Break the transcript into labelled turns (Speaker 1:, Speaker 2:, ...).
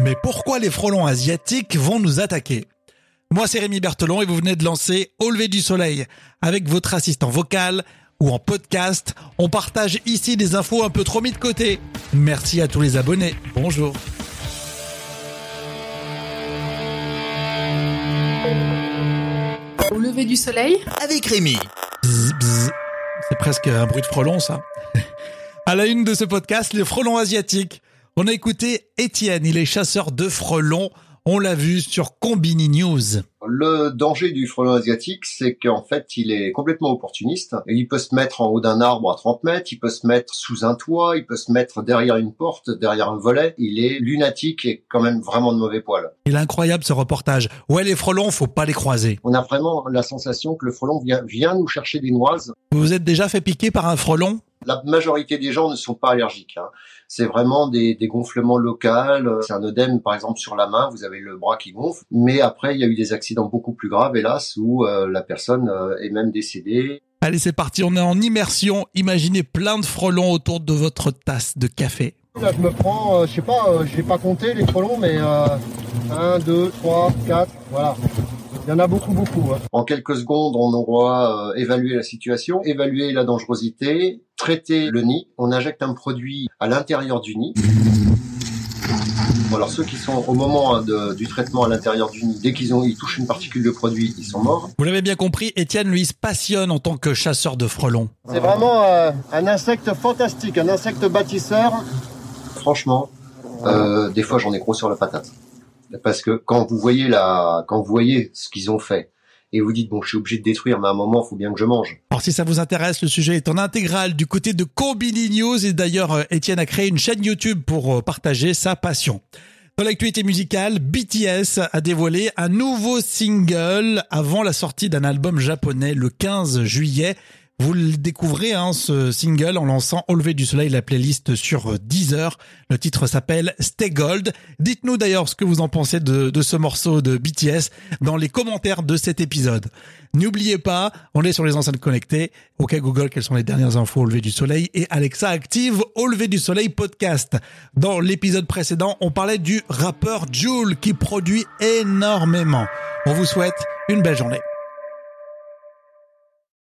Speaker 1: Mais pourquoi les frelons asiatiques vont nous attaquer Moi c'est Rémi Berthelon et vous venez de lancer Au lever du soleil. Avec votre assistant vocal ou en podcast, on partage ici des infos un peu trop mis de côté. Merci à tous les abonnés. Bonjour.
Speaker 2: Au lever du soleil
Speaker 3: avec Rémi.
Speaker 1: C'est presque un bruit de frelon ça. À la une de ce podcast, les frelons asiatiques. On a écouté Étienne, il est chasseur de frelons. On l'a vu sur Combini News.
Speaker 4: Le danger du frelon asiatique, c'est qu'en fait, il est complètement opportuniste. Il peut se mettre en haut d'un arbre à 30 mètres, il peut se mettre sous un toit, il peut se mettre derrière une porte, derrière un volet. Il est lunatique et quand même vraiment de mauvais poil.
Speaker 1: Il est incroyable ce reportage. Ouais, les frelons, faut pas les croiser.
Speaker 4: On a vraiment la sensation que le frelon vient, vient nous chercher des noises.
Speaker 1: Vous vous êtes déjà fait piquer par un frelon?
Speaker 4: La majorité des gens ne sont pas allergiques. hein. C'est vraiment des, des gonflements locaux. C'est un œdème, par exemple, sur la main. Vous avez le bras qui gonfle. Mais après, il y a eu des accidents beaucoup plus graves, hélas, où euh, la personne euh, est même décédée.
Speaker 1: Allez, c'est parti, on est en immersion. Imaginez plein de frelons autour de votre tasse de café.
Speaker 5: Là, je me prends, euh, je sais pas, euh, j'ai pas compté les frelons, mais euh, 1, 2, 3, 4, voilà. Il y en a beaucoup, beaucoup. hein.
Speaker 4: En quelques secondes, on aura euh, évalué la situation, évalué la dangerosité, traité le nid. On injecte un produit à l'intérieur du nid. Bon, alors ceux qui sont au moment hein, de- du traitement à l'intérieur du nid, dès qu'ils ont, ils touchent une particule de produit, ils sont morts.
Speaker 1: Vous l'avez bien compris, Étienne, lui, se passionne en tant que chasseur de frelons.
Speaker 5: C'est vraiment euh, un insecte fantastique, un insecte bâtisseur.
Speaker 4: Franchement, euh, des fois j'en ai gros sur la patate. Parce que quand vous voyez quand vous voyez ce qu'ils ont fait, et vous dites bon, je suis obligé de détruire, mais à un moment, il faut bien que je mange.
Speaker 1: Alors si ça vous intéresse, le sujet est en intégrale du côté de Combini News et d'ailleurs euh, Étienne a créé une chaîne YouTube pour euh, partager sa passion. Dans l'actualité musicale, BTS a dévoilé un nouveau single avant la sortie d'un album japonais le 15 juillet. Vous le découvrez, hein, ce single, en lançant Au lever du soleil, la playlist sur euh, Deezer. Le titre s'appelle Stay Gold. Dites-nous d'ailleurs ce que vous en pensez de, de ce morceau de BTS dans les commentaires de cet épisode. N'oubliez pas, on est sur les enceintes connectées. OK Google, quelles sont les dernières infos au lever du soleil? Et Alexa active Au lever du soleil podcast. Dans l'épisode précédent, on parlait du rappeur Joule qui produit énormément. On vous souhaite une belle journée.